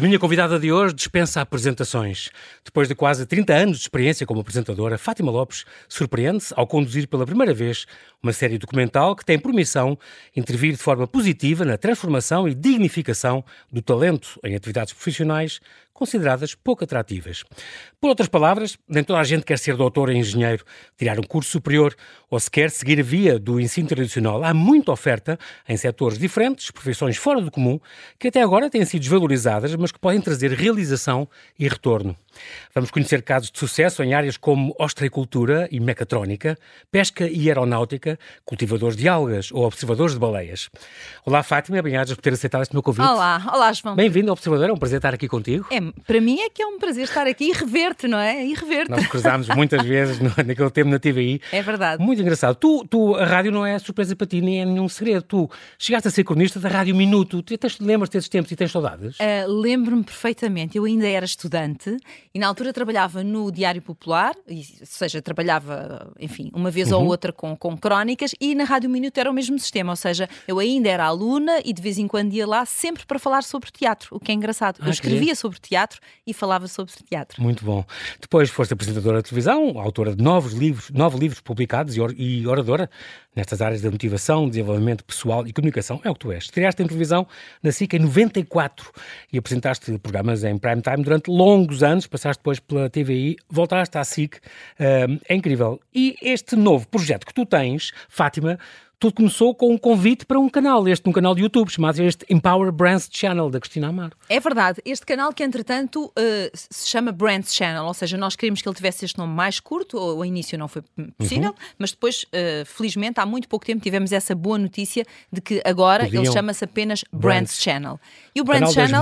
A minha convidada de hoje dispensa apresentações. Depois de quase 30 anos de experiência como apresentadora, Fátima Lopes surpreende-se ao conduzir pela primeira vez uma série documental que tem por missão intervir de forma positiva na transformação e dignificação do talento em atividades profissionais consideradas pouco atrativas. Por outras palavras, nem toda a gente quer ser doutor em engenheiro, tirar um curso superior ou sequer seguir a via do ensino tradicional. Há muita oferta em setores diferentes, profissões fora do comum, que até agora têm sido desvalorizadas, mas que podem trazer realização e retorno. Vamos conhecer casos de sucesso em áreas como ostreicultura e mecatrónica, pesca e aeronáutica, cultivadores de algas ou observadores de baleias. Olá, Fátima, bem-ajas por ter aceitado este meu convite. Olá, olá, João. Bem-vindo ao Observador, é um prazer estar aqui contigo. É, para mim é que é um prazer estar aqui e rever-te, não é? E rever-te. Nós cruzámos muitas vezes no, naquele tempo na TVI. É verdade. Muito engraçado. Tu, tu, a rádio não é surpresa para ti, nem é nenhum segredo. Tu chegaste a ser cronista da Rádio Minuto. Tu tens, lembras desses tempos e tens saudades? Uh, Lembro-me perfeitamente. Eu ainda era estudante e na altura trabalhava no Diário Popular, ou seja, trabalhava, enfim, uma vez uhum. ou outra com, com crónicas e na Rádio Minuto era o mesmo sistema, ou seja, eu ainda era aluna e de vez em quando ia lá sempre para falar sobre teatro, o que é engraçado. Ah, eu escrevia sobre teatro e falava sobre teatro. Muito bom. Depois foste apresentadora de televisão, autora de novos livros, nove livros publicados e oradora nestas áreas da motivação, desenvolvimento pessoal e comunicação. É o que tu és. Estreaste em televisão na SIC em 94 e apresentaste programas em prime time durante longos anos, passaste depois pela TVI, voltaste à SIC. é incrível. E este novo projeto que tu tens, Fátima, tudo começou com um convite para um canal, este um canal de YouTube, chamado este Empower Brands Channel, da Cristina Amaro. É verdade. Este canal que, entretanto, uh, se chama Brands Channel, ou seja, nós queríamos que ele tivesse este nome mais curto, ao início não foi possível, uhum. mas depois, uh, felizmente, há muito pouco tempo tivemos essa boa notícia de que agora Podiam... ele chama-se apenas Brands, Brands, Channel. E o Brands Channel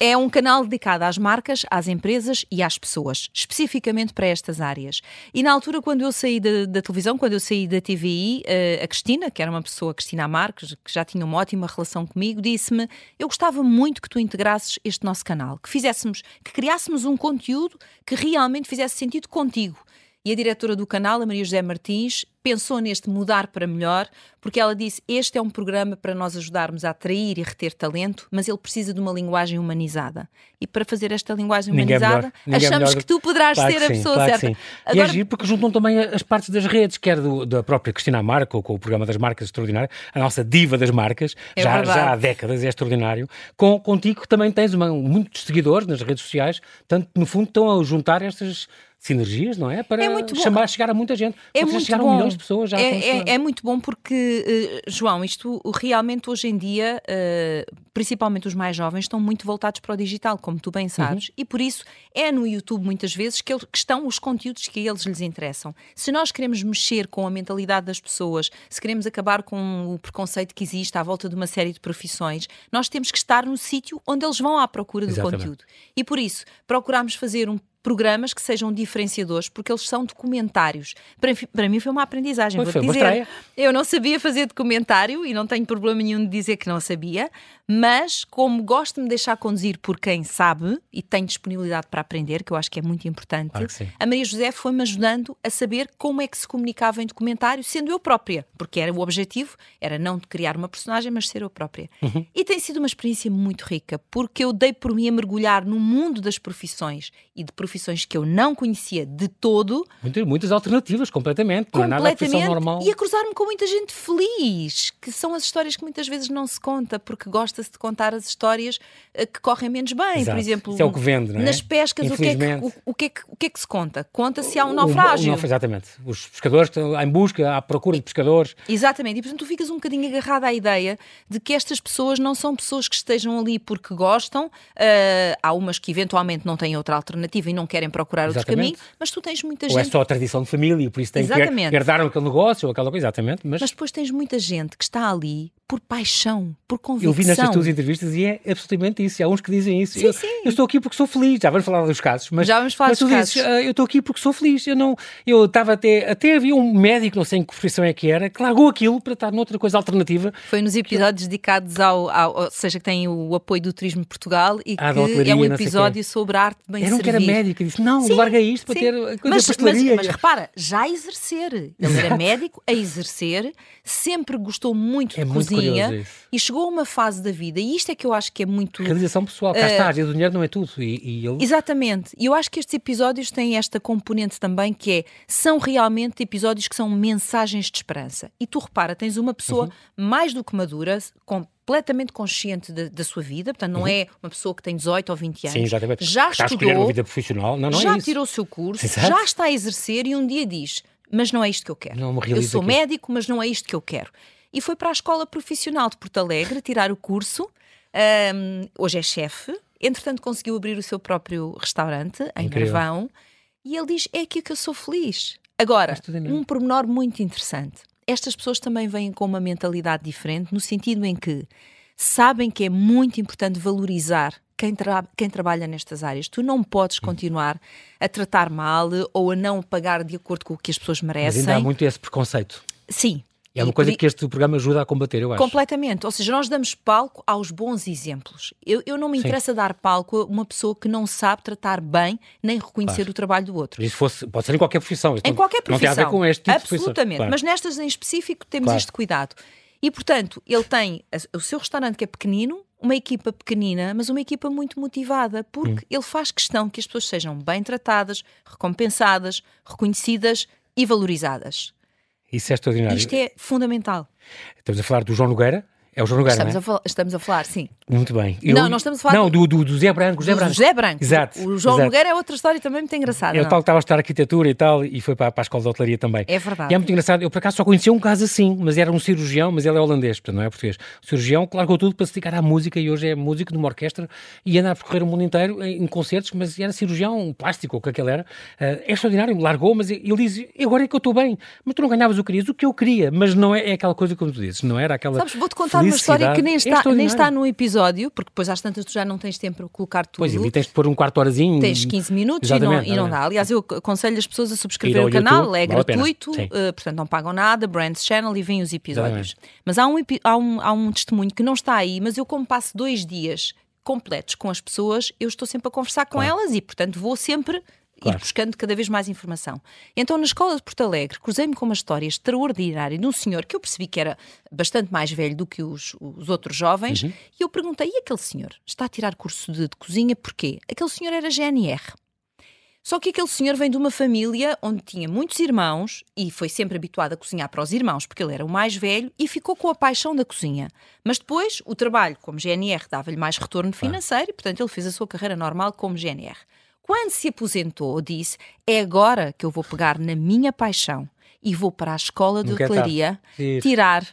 é um canal dedicado às marcas, às empresas e às pessoas, especificamente para estas áreas. E na altura, quando eu saí da, da televisão, quando eu saí da TVI, uh, a Cristina, que era uma pessoa, Cristina Marques, que já tinha uma ótima relação comigo, disse-me: Eu gostava muito que tu integrasses este nosso canal, que fizéssemos, que criássemos um conteúdo que realmente fizesse sentido contigo. E a diretora do canal, a Maria José Martins, pensou neste mudar para melhor, porque ela disse: Este é um programa para nós ajudarmos a atrair e reter talento, mas ele precisa de uma linguagem humanizada. E para fazer esta linguagem é humanizada, é achamos que tu poderás claro ser a sim, pessoa claro certa. Agora... E é giro porque juntam também as partes das redes, quer do, da própria Cristina Marco, com o programa das marcas extraordinário, a nossa diva das marcas, é já, já há décadas, é extraordinário. Com, contigo que também tens uma, muitos seguidores nas redes sociais, portanto, no fundo, estão a juntar estas sinergias, não é? Para é chamar, chegar a muita gente. É muito chegar bom. a milhões pessoas já. É, é, é, muito bom porque, uh, João, isto realmente hoje em dia, uh, principalmente os mais jovens, estão muito voltados para o digital, como tu bem sabes. Uhum. E por isso é no YouTube, muitas vezes, que, estão os conteúdos que eles lhes interessam. Se nós queremos mexer com a mentalidade das pessoas, se queremos acabar com o preconceito que existe à volta de uma série de profissões, nós temos que estar no sítio onde eles vão à procura do Exatamente. conteúdo. E por isso, procuramos fazer um programas que sejam diferenciadores, porque eles são documentários. Para, para mim foi uma aprendizagem. Vou dizer, eu não sabia fazer documentário e não tenho problema nenhum de dizer que não sabia, mas como gosto de me deixar conduzir por quem sabe e tem disponibilidade para aprender, que eu acho que é muito importante, claro a Maria José foi-me ajudando a saber como é que se comunicava em documentário, sendo eu própria, porque era o objetivo, era não criar uma personagem, mas ser eu própria. Uhum. E tem sido uma experiência muito rica, porque eu dei por mim a mergulhar no mundo das profissões e de profissões que eu não conhecia de todo. Muitas, muitas alternativas, completamente, não é nada a profissão normal. E a cruzar-me com muita gente feliz, que são as histórias que muitas vezes não se conta, porque gosta gosta-se de contar as histórias uh, que correm menos bem. Exato. Por exemplo, Isso é o que vende, não é? nas pescas, o que é que, o, o, que é que, o que é que se conta? Conta-se há um naufrágio. O, o, exatamente. Os pescadores estão em busca, à procura de pescadores. Exatamente. E portanto tu ficas um bocadinho agarrado à ideia de que estas pessoas não são pessoas que estejam ali porque gostam. Uh, há umas que eventualmente não têm outra alternativa e não querem procurar exatamente. outro caminho, mas tu tens muita ou gente. Ou é só a tradição de família, por isso tem exatamente. que herdar aquele negócio ou aquela coisa, exatamente. Mas... mas depois tens muita gente que está ali por paixão, por convicção. Eu vi nestas tuas entrevistas e é absolutamente isso. Há uns que dizem isso. Sim, eu, sim. eu estou aqui porque sou feliz. Já vamos falar dos casos. Mas, Já vamos falar mas dos tu casos. Dizes, uh, eu estou aqui porque sou feliz. Eu não, eu estava até, até havia um médico, não sei em que profissão é que era, que largou aquilo para estar noutra coisa alternativa. Foi nos episódios dedicados ao, ao, ou seja, que tem o apoio do Turismo Portugal e ah, que é um episódio sobre a arte de bem era um que era médico médico e disse: Não, sim, larguei isto para sim. ter a coisa mas, mas, mas repara, já a exercer. Ele Exato. era médico a exercer, sempre gostou muito é de muito cozinha e chegou a uma fase da vida, e isto é que eu acho que é muito. Realização pessoal, cá uh, está, a o dinheiro não é tudo. E, e ele... Exatamente. E eu acho que estes episódios têm esta componente também que é são realmente episódios que são mensagens de esperança. E tu repara, tens uma pessoa uhum. mais do que madura, com completamente consciente da, da, sua vida, portanto, não uhum. é uma pessoa que tem 18 ou 20 anos. Sim, exatamente. Já está estudou, uma vida profissional, não, não é já é tirou o seu curso, Exato. já está a exercer e um dia diz: Mas não é isto que eu quero. Não eu sou aqui. médico, mas não é isto que eu quero. E foi para a Escola Profissional de Porto Alegre tirar o curso. Um, hoje é chefe. Entretanto, conseguiu abrir o seu próprio restaurante em Incrível. Carvão. E ele diz: É aqui que eu sou feliz. Agora, um pormenor muito interessante estas pessoas também vêm com uma mentalidade diferente, no sentido em que sabem que é muito importante valorizar quem, tra quem, trabalha nestas áreas. Tu não podes continuar a tratar mal ou a não pagar de acordo com o que as pessoas merecem. Mas ainda há muito esse preconceito. Sim, é uma coisa que este programa ajuda a combater, eu acho. Completamente. Ou seja, nós damos palco aos bons exemplos. Eu, eu não me interessa Sim. dar palco a uma pessoa que não sabe tratar bem nem reconhecer claro. o trabalho do outro. Isso fosse, pode ser em qualquer profissão. em qualquer profissão. Não tem a ver com este tipo Absolutamente. Claro. Mas nestas em específico temos claro. este cuidado. E, portanto, ele tem o seu restaurante que é pequenino, uma equipa pequenina, mas uma equipa muito motivada, porque hum. ele faz questão que as pessoas sejam bem tratadas, recompensadas, reconhecidas e valorizadas. Isso é extraordinário. Isto é fundamental. Estamos a falar do João Nogueira, é o João Nogueira, estamos, é? a falar, estamos a falar, sim. Muito bem. Eu, não, nós estamos a falar... Não, do, do, do Zé Branco. Zé Branco. Zé Branco. Exato. O João exato. Nogueira é outra história também muito engraçada. É o tal que estava a estudar arquitetura e tal, e foi para, para a escola de hotelaria também. É verdade. E é muito engraçado. Eu, por acaso, só conhecia um caso assim, mas era um cirurgião, mas ele é holandês, portanto, não é português. O cirurgião que largou tudo para se dedicar à música e hoje é músico de uma orquestra e anda a percorrer o mundo inteiro em, em concertos, mas era cirurgião plástico, ou o que aquele era. Uh, é extraordinário, largou, mas ele diz, agora é que eu estou bem. Mas tu não ganhavas o que querias, o que eu queria, mas não é, é aquela coisa como tu dizes, não era aquela Sabes, vou-te contar uma história que nem está, é nem está no episódio, porque depois às tantas tu já não tens tempo para colocar tudo. Pois, e tens de pôr um quarto horazinho. Tens 15 minutos e não, e não, dá. Aliás, eu aconselho as pessoas a subscrever o canal, YouTube, é gratuito, uh, portanto não pagam nada, Brands Channel e vêm os episódios. Exatamente. Mas há um, há, um, há um testemunho que não está aí, mas eu como passo dois dias completos com as pessoas, eu estou sempre a conversar com claro. elas e, portanto, vou sempre Claro. ir buscando cada vez mais informação. Então, na escola de Porto Alegre, cruzei-me com uma história extraordinária de um senhor que eu percebi que era bastante mais velho do que os, os outros jovens, uhum. e eu perguntei: e aquele senhor está a tirar curso de, de cozinha porquê? Aquele senhor era GNR. Só que aquele senhor vem de uma família onde tinha muitos irmãos e foi sempre habituado a cozinhar para os irmãos, porque ele era o mais velho e ficou com a paixão da cozinha. Mas depois, o trabalho como GNR dava-lhe mais retorno financeiro e, portanto, ele fez a sua carreira normal como GNR. Quando se aposentou, disse: É agora que eu vou pegar na minha paixão e vou para a escola de hotelaria tirar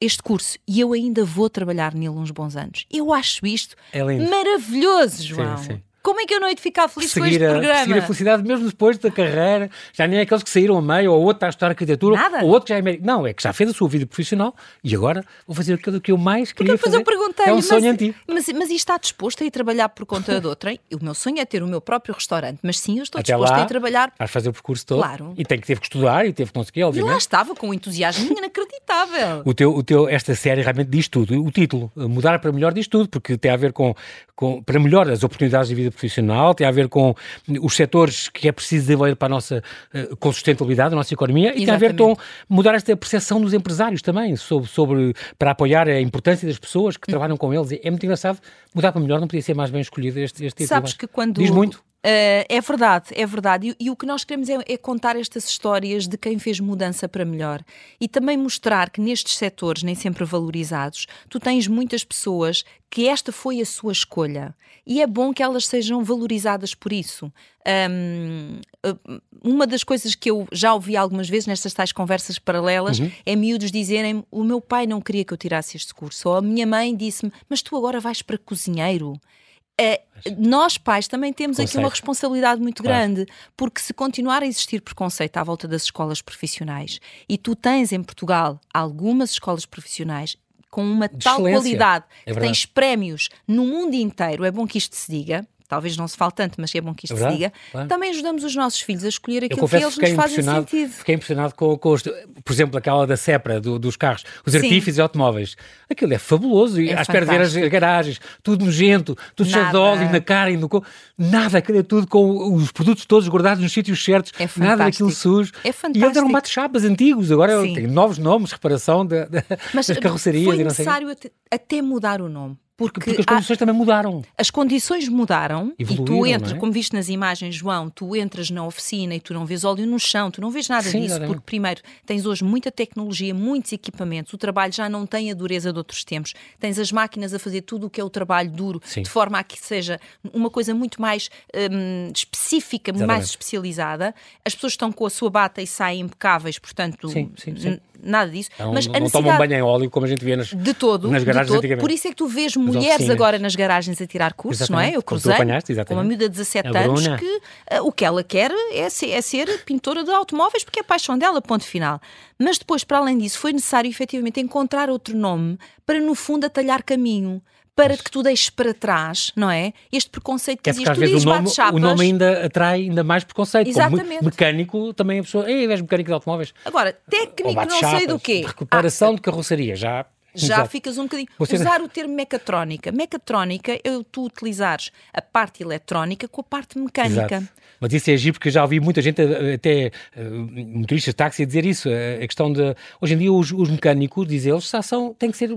este curso e eu ainda vou trabalhar nele uns bons anos. Eu acho isto é maravilhoso, João. Sim, sim. Como é que eu não hei de ficar feliz seguir com este a, programa? Seguir a felicidade mesmo depois da carreira. Já nem é aqueles que saíram a meio, ou outro está a estudar arquitetura, Nada. ou outro já é médico. Não, é que já fez a sua vida profissional e agora vou fazer aquilo que eu mais queria Porque fazer. eu perguntei é um sonho mas, antigo. Mas, mas e está disposto a ir trabalhar por conta de outrem? O meu sonho é ter o meu próprio restaurante, mas sim, eu estou Até disposto lá, a ir trabalhar. Vais fazer o percurso todo. Claro. E tem que teve que estudar e teve que conseguir, obviamente. E lá estava com um entusiasmo inacreditável. o teu, o teu, esta série realmente diz tudo. O título, Mudar para Melhor, diz tudo, porque tem a ver com, com para melhor as oportunidades de vida profissional, tem a ver com os setores que é preciso desenvolver para a nossa uh, com sustentabilidade, a nossa economia, Exatamente. e tem a ver com mudar esta percepção dos empresários também, sobre, sobre para apoiar a importância das pessoas que hum. trabalham com eles. É muito engraçado, mudar para melhor não podia ser mais bem escolhido este, este. Sabes que quando... Diz muito. Uh, é verdade, é verdade. E, e, o que nós queremos é, é, contar estas histórias de quem fez mudança para melhor e também mostrar que nestes setores, nem sempre valorizados, tu tens muitas pessoas que esta foi a sua escolha e é bom que elas sejam valorizadas por isso. Um, uma das coisas que eu já ouvi algumas vezes nestas tais conversas paralelas uhum. é miúdos dizerem o meu pai não queria que eu tirasse este curso, ou a minha mãe disse-me, mas tu agora vais para cozinheiro. É, nós pais também temos aqui uma responsabilidade muito claro. grande, porque se continuar a existir preconceito à volta das escolas profissionais e tu tens em Portugal algumas escolas profissionais com uma tal qualidade é que tens prémios no mundo inteiro, é bom que isto se diga, talvez não se fale tanto, mas é bom que isto É se diga, claro. também ajudamos os nossos filhos a escolher aquilo que eles nos fazem sentido. fiquei impressionado com, com os, por exemplo, aquela da Sepra, do- dos carros, os artífices e automóveis. Aquilo é fabuloso. É à espera de ver as fantástico. garagens, tudo nojento, tudo cheio de óleo na cara e no corpo. Nada, aquilo é tudo com os produtos todos guardados nos sítios certos. É nada daquilo fantástico. sujo. É E eles eram fantástico. bate-chapas antigos, agora tem novos nomes, reparação da- da- Mas das carrocerias foi e necessário até mudar o nome. Porque, Porque as há- condições também mudaram. as condições mudaram e tu Evoluíram, entras, é? como viste nas imagens, João, tu entras na oficina e tu não vês óleo no chão, tu não vês nada Sim, disso, porque primeiro tens hoje muita tecnologia, muitos equipamentos, o trabalho já não tem a dureza de outros tempos, tens as máquinas a fazer tudo o que é o trabalho duro, Sim. de forma a que seja uma coisa muito mais hum, específica, mais Exatamente. especializada. As pessoas estão com a sua bata e saem impecáveis, portanto, Sim, sim, sim. Nada disso. Não, Mas não tomam banho em óleo como a gente vê nas. de todo, nas de garagens todo. antigamente. Por isso é que tu vês mulheres agora nas garagens a tirar cursos, não é? Eu cruzei apanhaste, com uma miúda de 17 A anos que ah, o que ela quer é ser, é ser pintora de automóveis porque é a paixão dela, ponto final. Mas depois, para além disso, foi necessário efetivamente encontrar outro nome para, no fundo, atalhar caminho. Para que tu deixes para trás, não é? Este preconceito que É existe. às Tu vezes dizes o nome, o nome ainda atrai ainda mais preconceito. Como me- Exatamente. mecânico, também a pessoa. Ei, és mecânico de automóveis. Agora, técnico não sei do quê. de Ah, Recuperação de carroceria. Já, já Exato. ficas um bocadinho. Você- Usar o termo mecatrónica. Mecatrónica é tu utilizares a parte eletrónica com a parte mecânica. Exato. Mas isso é giro porque já ouvi muita gente, eh, até eh, motoristas de táxi, a dizer isso. eh, A questão de. Hoje em dia, os, os mecânicos, diz eles, já são, têm que ser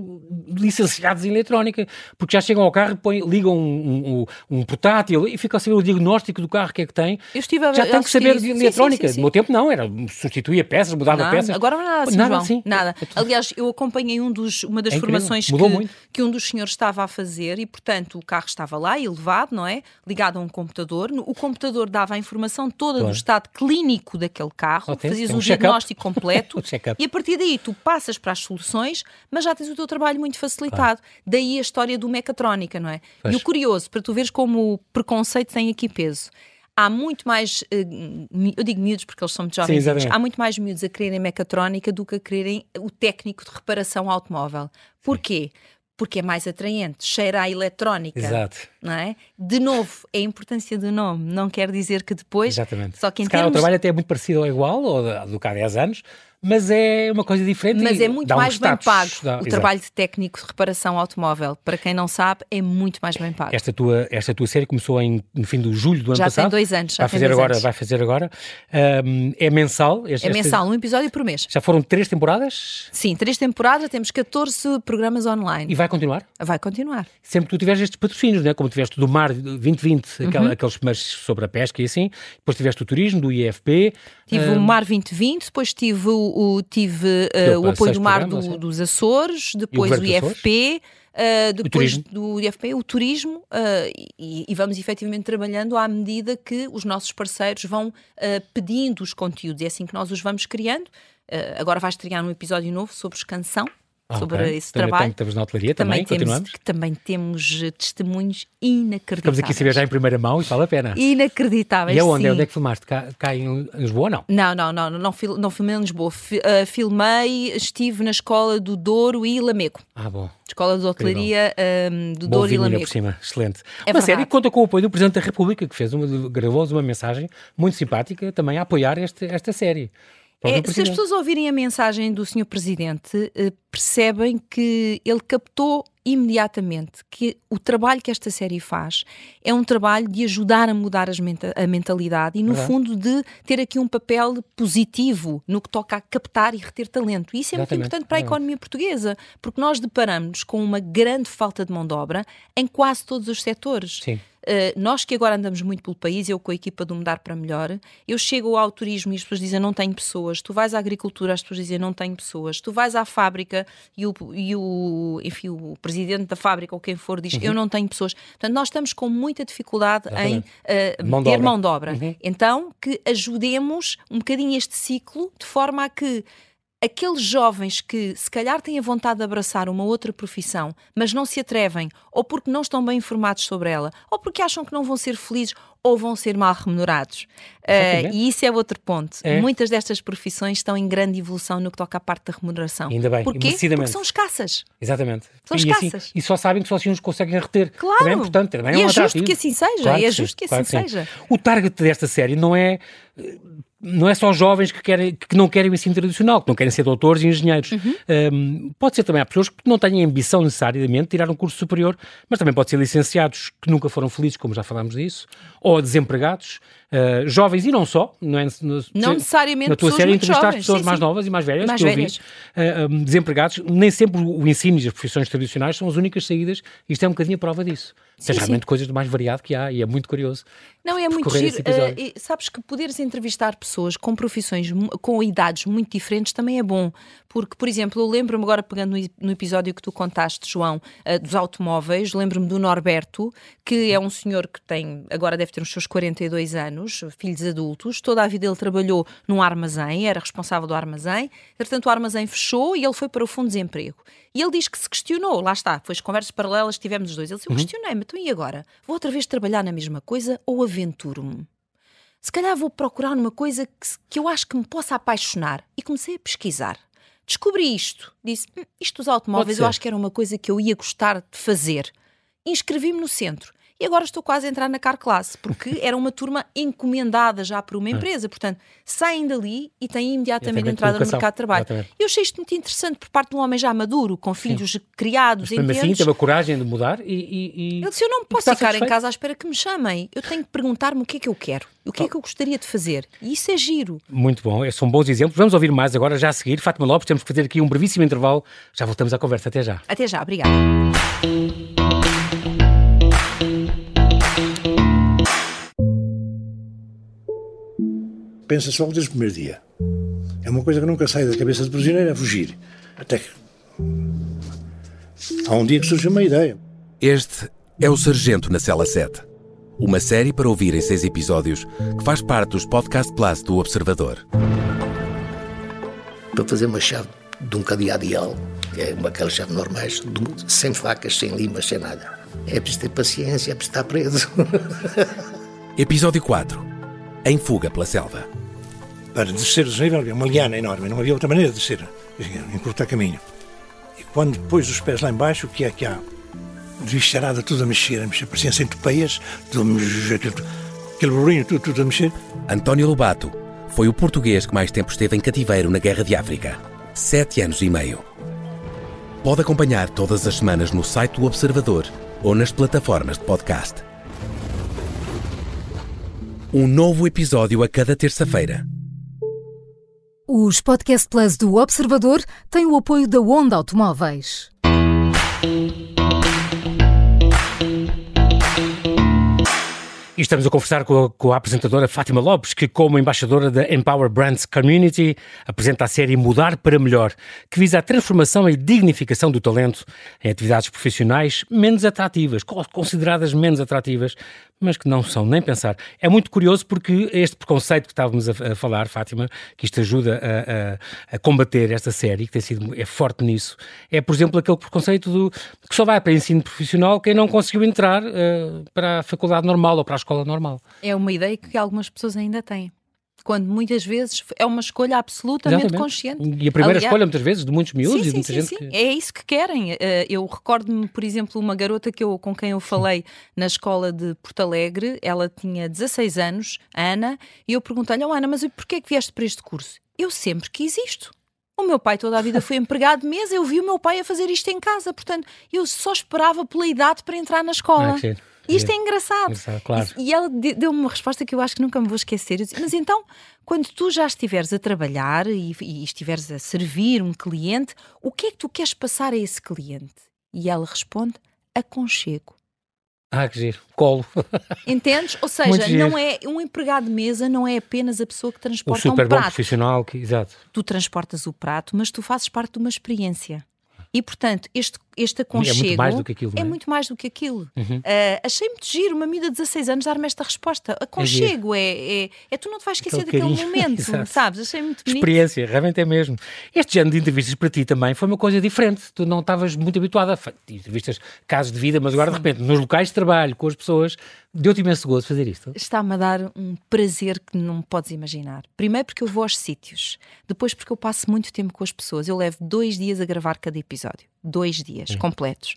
licenciados em eletrónica, porque já chegam ao carro, põem, ligam um, um, um portátil e ficam a saber o diagnóstico do carro que é que tem. Eu estive a Já tem que saber de eletrónica. sim, sim, No meu tempo, não, era substituía peças, mudava Não, peças. Agora não é nada assim, Nada João. assim. Nada. É Aliás, eu acompanhei um dos, uma das É formações que, que um dos senhores estava a fazer e, portanto, o carro estava lá, elevado, não é? Ligado a um computador. O computador dava a informação toda do Claro. estado clínico daquele carro, Ok, fazias um check-up. diagnóstico completo Um e a partir daí tu passas para as soluções, mas já tens o teu trabalho muito facilitado. Daí a história do mecatrónica, não é? Pois. E o curioso, para tu veres como o preconceito tem aqui peso. Há muito mais, eh, eu digo miúdos porque eles são muito jovens, exatamente. há muito mais miúdos a quererem mecatrónica do que a quererem o técnico de reparação automóvel. Porquê? Porque é mais atraente, cheira a eletrónica, Exato. não é? De novo, é a importância do nome, não quer dizer que depois, Exatamente. só que em Se calhar o termos trabalho até é muito parecido ou igual, ou do que há 10 anos, mas é uma coisa diferente. Mas é muito dá um mais bem pago. Dá- o exato. trabalho de técnico de reparação automóvel, para quem não sabe, é muito mais bem pago. Esta tua, esta tua série começou em, no fim de julho do ano Já tem passado. dois anos, já vai tem fazer dois agora, anos. vai fazer agora. Ahm, é mensal. Este- É mensal, um episódio por mês. Já foram três temporadas Sim, três temporadas, temos 14 programas online. e vai continuar. Vai continuar. Sempre que tu tiveres estes patrocínios, né? como tiveste do Mar 2020, Uhum. aquela- aqueles mas sobre a pesca e assim, depois tiveste o turismo, do IFP. Tive ahm, o Mar 2020, depois tive o, o- tive, eh, Deu o apoio do Mar do- sim. dos Açores, depois o, governo dos Açores? IFP, eh, depois do IFP, o turismo, eh, e, e vamos efetivamente trabalhando à medida que os nossos parceiros vão eh, pedindo os conteúdos. É assim que nós os vamos criando. Eh, agora vais estrear um episódio novo sobre escansão, ah, sobre ok. esse Também trabalho. Estamos na hotelaria também, temos, continuamos. que também temos eh, testemunhos inacreditáveis. Estamos aqui a saber já em primeira mão e vale a pena. Inacreditáveis. E aonde? sim. Onde é que filmaste? Cá, cá em Lisboa, não? Não, não, não, não, fil- não filmei em Lisboa. Ah, filmei, estive na escola do Douro e Lamego. Ah, bom. Escola de Hotelaria ahm, do Bom Douro e Lamego. por cima, excelente. É uma verdade. série que conta com o apoio do Presidente da República, que fez uma, gravou-nos uma mensagem muito simpática também a apoiar este, esta série. É, se as pessoas ouvirem a mensagem do Sr. Presidente, eh, percebem que ele captou imediatamente que o trabalho que esta série faz é um trabalho de ajudar a mudar menta- a mentalidade e, no Verdade. fundo, de ter aqui um papel positivo no que toca a captar e reter talento. E isso é muito Exatamente, importante para a economia portuguesa, porque nós deparamos com uma grande falta de mão de obra em quase todos os setores. Sim. Uh, nós que agora andamos muito pelo país, eu com a equipa do Mudar para Melhor, eu chego ao turismo e as pessoas dizem não tenho pessoas. Tu vais à agricultura, as pessoas dizem não tenho pessoas. Tu vais à fábrica e o, e o, enfim, o presidente da fábrica ou quem for diz eu não tenho pessoas. Portanto, nós estamos com muita dificuldade em Uhum. Exatamente. uh, Mão ter mão de obra. Uhum. Então, que ajudemos um bocadinho este ciclo de forma a que aqueles jovens que se calhar têm a vontade de abraçar uma outra profissão, mas não se atrevem, ou porque não estão bem informados sobre ela, ou porque acham que não vão ser felizes, ou vão ser mal remunerados. Uh, e isso é outro ponto. É. Muitas destas profissões estão em grande evolução no que toca à parte da remuneração. Ainda bem, Porquê? Porque são escassas. Exatamente. São e assim, escassas. Assim, e só sabem que só assim os conseguem reter. Claro. Também é importante, também é, um é justo que assim seja. Claro é justo que, que assim claro seja. O target desta série não é não é só jovens que, querem, que não querem o ensino tradicional, que não querem ser doutores e engenheiros. Uhum. Um, pode ser também há pessoas que não têm a ambição necessariamente de tirar um curso superior, mas também pode ser licenciados que nunca foram felizes, como já falámos disso, ou desempregados, uh, jovens e não só. Não, é, no, não necessariamente Na tua série entrevistaste pessoas sim, mais sim. novas e mais velhas, mais que velhas. eu vi, uh, desempregados. Nem sempre o ensino e as profissões tradicionais são as únicas saídas. Isto é um bocadinho a prova disso. Sim, Tens realmente coisas do mais variado que há e é muito curioso. Não, é muito giro. Uh, sabes que poderes entrevistar pessoas com profissões, com idades muito diferentes também é bom. Porque, por exemplo, eu lembro-me agora, pegando no episódio que tu contaste, João, uh, dos automóveis, lembro-me do Norberto, que é um senhor que tem, agora deve ter os seus 42 anos, filhos adultos, toda a vida ele trabalhou num armazém, era responsável do armazém, portanto o armazém fechou e ele foi para o fundo de desemprego. E ele diz que se questionou, lá está, foi as conversas paralelas que tivemos os dois. Ele disse: Eu uhum. questionei-me, então e agora? Vou outra vez trabalhar na mesma coisa ou aventuro-me? Se calhar vou procurar uma coisa que, que eu acho que me possa apaixonar. E comecei a pesquisar. Descobri isto. Disse: hum, Isto dos automóveis eu acho que era uma coisa que eu ia gostar de fazer. Inscrevi-me no centro e agora estou quase a entrar na car classe, porque era uma turma encomendada já por uma ah. empresa, portanto, saem dali e têm imediatamente entrada no mercado de trabalho. Exatamente. Eu achei isto muito interessante por parte de um homem já maduro, com filhos Sim. criados, Mas, assim, teve a coragem de mudar e... e, e... Ele disse, eu não posso ficar em casa à espera que me chamem, eu tenho que perguntar-me o que é que eu quero, o que é que eu gostaria de fazer, e isso é giro. Muito bom, são bons exemplos. Vamos ouvir mais agora, já a seguir. Fátima Lopes, temos que fazer aqui um brevíssimo intervalo, já voltamos à conversa, até já. Até já, obrigada. Pensa-se logo desde o primeiro dia. É uma coisa que nunca sai da cabeça do prisioneiro, é fugir. Até que. Há um dia que surge uma ideia. Este é o Sargento na Cela 7. Uma série para ouvir em seis episódios que faz parte dos Podcast Plus do Observador. Para fazer uma chave de um cadeado ideal, que é uma aquelas chaves normais, sem facas, sem limas, sem nada. É preciso ter paciência, é preciso estar preso. Episódio 4. Em fuga pela selva para descer o desnível havia uma liana enorme, não havia outra maneira de descer, encurtar caminho. E quando pôs os pés lá embaixo, o que é que há? Desvistarada, tudo a mexer, a mexer, parecia centopeias, tudo a mexer, aquele, aquele burrinho, tudo, tudo a mexer. António Lobato foi o português que mais tempo esteve em cativeiro na Guerra de África. Sete anos e meio. Pode acompanhar todas as semanas no site do Observador ou nas plataformas de podcast. Um novo episódio a cada terça-feira. Os Podcast Plus do Observador têm o apoio da Onda Automóveis. E estamos a conversar com a, com a, apresentadora Fátima Lopes, que, como embaixadora da Empower Brands Community, apresenta a série Mudar para Melhor, que visa a transformação e dignificação do talento em atividades profissionais menos atrativas, consideradas menos atrativas, mas que não são nem pensar. É muito curioso porque este preconceito que estávamos a, a falar, Fátima, que isto ajuda a, a, a, combater esta série, que tem sido é forte nisso, é, por exemplo, aquele preconceito do, que só vai para ensino profissional quem não conseguiu entrar uh, para a faculdade normal ou para a escola normal. É uma ideia que algumas pessoas ainda têm quando muitas vezes é uma escolha absolutamente Exatamente. consciente. E a primeira Aliás, escolha, muitas vezes, de muitos miúdos sim, e de muita sim, gente. Sim. Que... É isso que querem. Eh, eu recordo-me, por exemplo, uma garota que eu, com quem eu falei na escola de Porto Alegre, ela tinha 16 anos, Ana, e eu perguntei-lhe, oh, Ana, mas porquê é que vieste para este curso? Eu sempre quis isto. O meu pai toda a vida foi empregado de mesa, eu vi o meu pai a fazer isto em casa, portanto, eu só esperava pela idade para entrar na escola. Ah, e isto é engraçado. claro. E, ela deu-me uma resposta que eu acho que nunca me vou esquecer. Disse, mas então, quando tu já estiveres a trabalhar e, e estiveres a servir um cliente, o que é que tu queres passar a esse cliente? E ela responde: aconchego. Ah, que giro. Colo. Entendes? Ou seja, não é um empregado de mesa não é apenas a pessoa que transporta o super um prato. bom profissional, que, exato. Tu transportas o prato, mas tu fazes parte de uma experiência. E, portanto, este, este aconchego. É muito mais do que aquilo. É, é? muito mais do que aquilo. Uhum. Uh, achei muito giro uma miúda de 16 anos dar-me esta resposta. Aconchego é, é, é, é, tu não te vais esquecer Aquele daquele carinho. momento, sabes? Achei muito bonito. Experiência, realmente é mesmo. Este género de entrevistas para ti também foi uma coisa diferente. Tu não estavas muito habituada a entrevistas, casos de vida, mas agora Sim. de repente, nos locais de trabalho, com as pessoas, deu-te imenso gosto fazer isto. Está-me a dar um prazer que não podes imaginar. Primeiro porque eu vou aos sítios, depois porque eu passo muito tempo com as pessoas. Eu levo dois dias a gravar cada episódio. Dois dias hum. completos.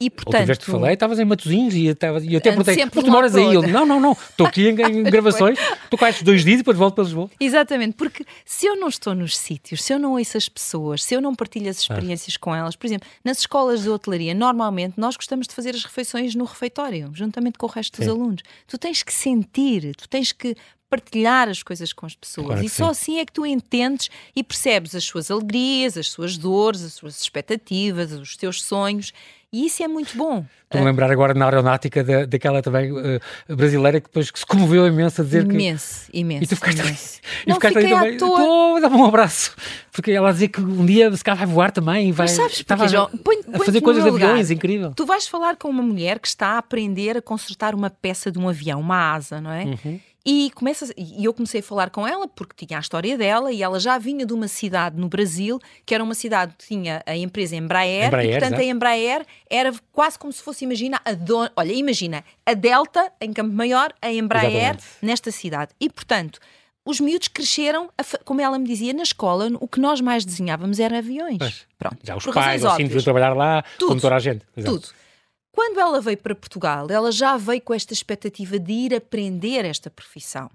E, portanto, Outra vez te falei, estavas em Matosinhos e, estava, e até perguntei, mas tu moras aí? Eu, não, não, não, estou aqui em, em gravações, estou cá estes dois dias e depois volto para Lisboa. Exatamente, porque se eu não estou nos sítios, se eu não ouço as pessoas, se eu não partilho as experiências ah. com elas, por exemplo, nas escolas de hotelaria, normalmente nós gostamos de fazer as refeições no refeitório, juntamente com o resto dos Sim. alunos. Tu tens que sentir, tu tens que partilhar as coisas com as pessoas. Claro e só sim. assim é que tu entendes e percebes as suas alegrias, as suas dores, as suas expectativas, os teus sonhos. E isso é muito bom. Estou-me a lembrar agora na aeronáutica da, daquela também uh, brasileira que depois que se comoveu imenso a dizer imenso, que... Imenso, E tu ficaste, imenso. e não ficaste fiquei também. Estou, dá-me um abraço. Porque ela dizia que um dia se calhar vai voar também. Vai, Mas sabes porque, João, põe, a fazer coisas de aviões, incrível. Tu vais falar com uma mulher que está a aprender a consertar uma peça de um avião, uma asa, não é? Uhum. E, começa, e eu comecei a falar com ela porque tinha a história dela e ela já vinha de uma cidade no Brasil, que era uma cidade que tinha a empresa Embraer, Embraer e portanto exatamente. a Embraer era quase como se fosse, imagina, a don, olha, imagina, a Delta em Campo Maior, a Embraer exatamente. nesta cidade. E portanto, os miúdos cresceram, como ela me dizia, na escola, o que nós mais desenhávamos era aviões. Pois. Pronto. Já os pais, assim, deviam trabalhar lá, tudo, como toda a gente. Exato. Tudo. Quando ela veio para Portugal, ela já veio com esta expectativa de ir aprender esta profissão.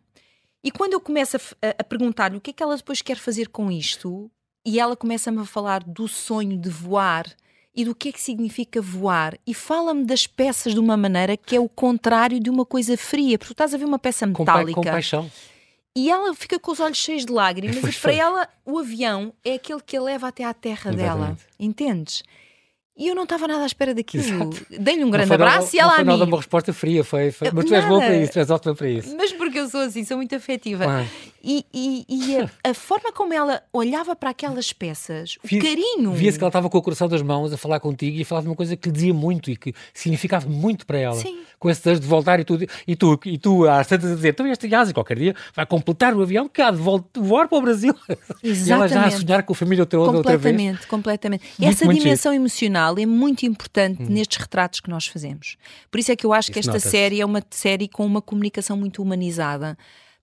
E quando eu começo a, a perguntar-lhe o que é que ela depois quer fazer com isto, e ela começa-me a falar do sonho de voar e do que é que significa voar, e fala-me das peças de uma maneira que é o contrário de uma coisa fria, porque tu estás a ver uma peça metálica. Com, paixão. E ela fica com os olhos cheios de lágrimas, e para ela o avião é aquele que a leva até à terra Exatamente. dela. Entendes? E eu não estava nada à espera daquilo. Dei-lhe um grande abraço nada, e ela não foi nada uma resposta fria, foi, foi. mas tu és boa para isso, tu és ótima para isso. Mas porque eu sou assim, sou muito afetiva. E, e, e a, a, forma como ela olhava para aquelas peças, o carinho. Via-se que ela estava com o coração das mãos a falar contigo e a falar de uma coisa que lhe dizia muito e que significava muito para ela. Sim. Com esse desejo de voltar e tu, e tu, e tu às tantas a dizer, então este Asa qualquer dia vai completar o avião que há de voar para o Brasil. Exatamente. E ela já a sonhar com a família outra, outra vez. Completamente, completamente. Essa muito dimensão emocional é muito importante hum. nestes retratos que nós fazemos. Por isso é que eu acho isso que esta série é uma série com uma comunicação muito humanizada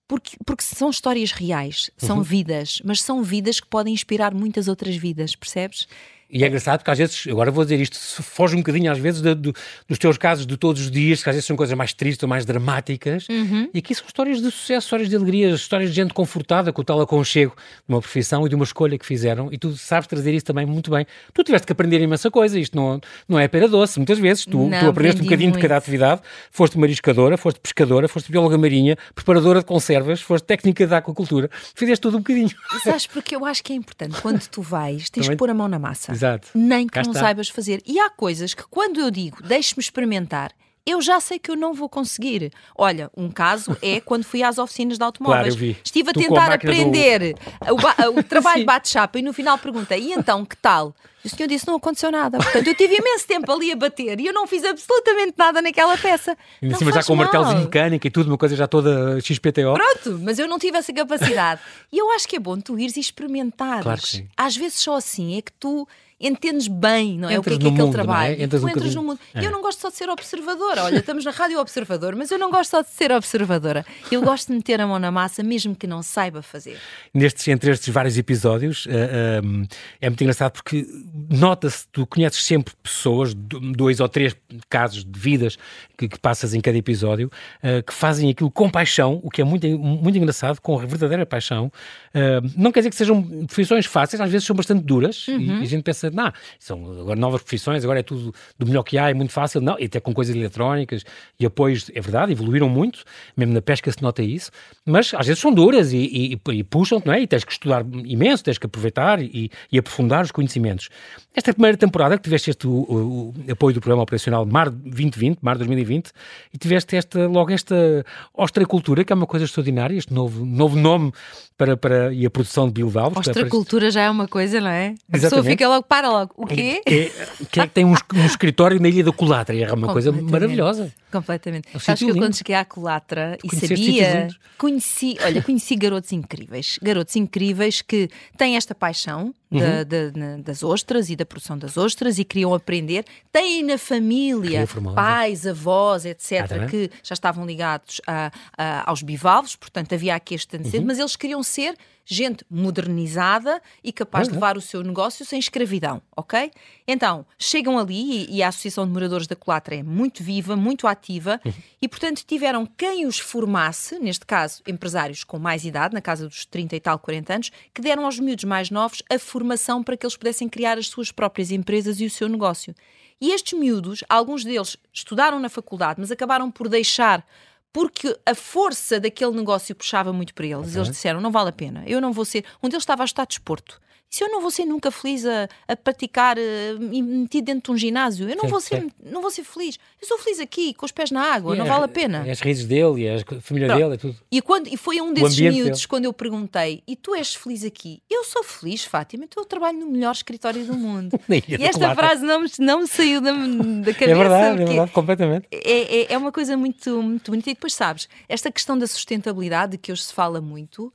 porque, porque são histórias reais, são uhum. vidas, mas são vidas que podem inspirar muitas outras vidas, percebes? E é engraçado porque às vezes, agora vou dizer isto, foge um bocadinho às vezes de, de, dos teus casos de todos os dias, que às vezes são coisas mais tristes ou mais dramáticas, uhum. e aqui são histórias de sucesso, histórias de alegria, histórias de gente confortada com o tal aconchego de uma profissão e de uma escolha que fizeram, e tu sabes trazer isso também muito bem. Tu tiveste que aprender imensa coisa, isto não, não é pera doce, muitas vezes, tu, não, tu aprendeste um bocadinho muito. de cada atividade, foste mariscadora, foste pescadora, foste bióloga marinha, preparadora de conservas, foste técnica de aquacultura, fizeste tudo um bocadinho. Sabes, porque eu acho que é importante, quando tu vais, tens também? que pôr a mão na massa. Exato. Nem que Cá não está. saibas fazer. E há coisas que quando eu digo, deixe-me experimentar, eu já sei que eu não vou conseguir. Olha, um caso é quando fui às oficinas de automóveis. Claro, Estive a tu tentar a aprender do... o, o, trabalho bate-chapa e no final perguntei, e então, que tal? E o senhor disse, não aconteceu nada. Portanto, eu tive imenso tempo ali a bater e eu não fiz absolutamente nada naquela peça. E em cima já com o martelozinho mecânico e tudo, uma coisa já toda XPTO. Pronto, mas eu não tive essa capacidade. e eu acho que é bom tu ires e experimentares. Claro que sim. Às vezes só assim é que tu entendes bem, não é? Entras o que é que é aquele trabalho. É? Entras um entras no mundo. É. Eu não gosto só de ser observadora. Olha, estamos na Rádio Observador, mas eu não gosto só de ser observadora. Eu gosto de meter a mão na massa, mesmo que não saiba fazer. Nestes, entre estes vários episódios, uh, eh, um, eh, é muito engraçado porque nota-se, tu conheces sempre pessoas, dois ou três casos de vidas que, que passas em cada episódio, uh, que fazem aquilo com paixão, o que é muito, muito engraçado, com verdadeira paixão. Uh, não quer dizer que sejam profissões fáceis, às vezes são bastante duras uhum. e, e a gente pensa não, são agora novas profissões, agora é tudo do melhor que há, é muito fácil, não, e até com coisas eletrónicas e apoios, é verdade, evoluíram muito, mesmo na pesca se nota isso, mas às vezes são duras e, e, e puxam-te, não é? E tens que estudar imenso, tens que aproveitar e, e aprofundar os conhecimentos. Esta primeira temporada que tiveste este, o, o, apoio do programa operacional Mar 2020, Mar 2020, e tiveste esta, logo esta ostracultura, que é uma coisa extraordinária, este novo, novo nome para, para, e a produção de Bilbao. Ostracultura para... já é uma coisa, não é? A pessoa fica logo, para logo. O quê? É, quem é que tem um, um, escritório na Ilha da Colatra? É uma coisa maravilhosa. Completamente. É um Acho que eu quando cheguei à Colatra e sabia, conheci, olha, conheci garotos incríveis. Garotos incríveis que têm esta paixão uhum. da, da, das ostras e da produção das ostras e queriam aprender. Têm na família pais, avós, etc., ah, que já estavam ligados a, a, aos bivalves, portanto havia aqui este uhum. mas eles queriam ser gente modernizada e capaz uhum. de levar o seu negócio sem escravidão, ok? Então, chegam ali e, e a Associação de Moradores da Colatra é muito viva, muito ativa uhum. e, portanto, tiveram quem os formasse, neste caso, empresários com mais idade, na casa dos 30 e tal, 40 anos, que deram aos miúdos mais novos a formação para que eles pudessem criar as suas próprias empresas e o seu negócio. E estes miúdos, alguns deles estudaram na faculdade, mas acabaram por deixar porque a força daquele negócio puxava muito para eles. Eles disseram: não vale a pena, eu não vou ser. Um deles estava a estar desporto se eu não vou ser nunca feliz a, a praticar uh, metido dentro de um ginásio, eu não, sim, vou ser, não vou ser feliz. Eu sou feliz aqui, com os pés na água, e não é, vale a pena. E as raízes dele, e a família Pronto. dele, é tudo. E, quando, e foi um desses miúdos quando eu perguntei: e tu és feliz aqui? Eu sou feliz, Fátima, então eu trabalho no melhor escritório do mundo. e esta frase não, não me saiu da, da cabeça. É verdade, é verdade, completamente. É, é, é uma coisa muito, muito bonita. E depois sabes, esta questão da sustentabilidade, que hoje se fala muito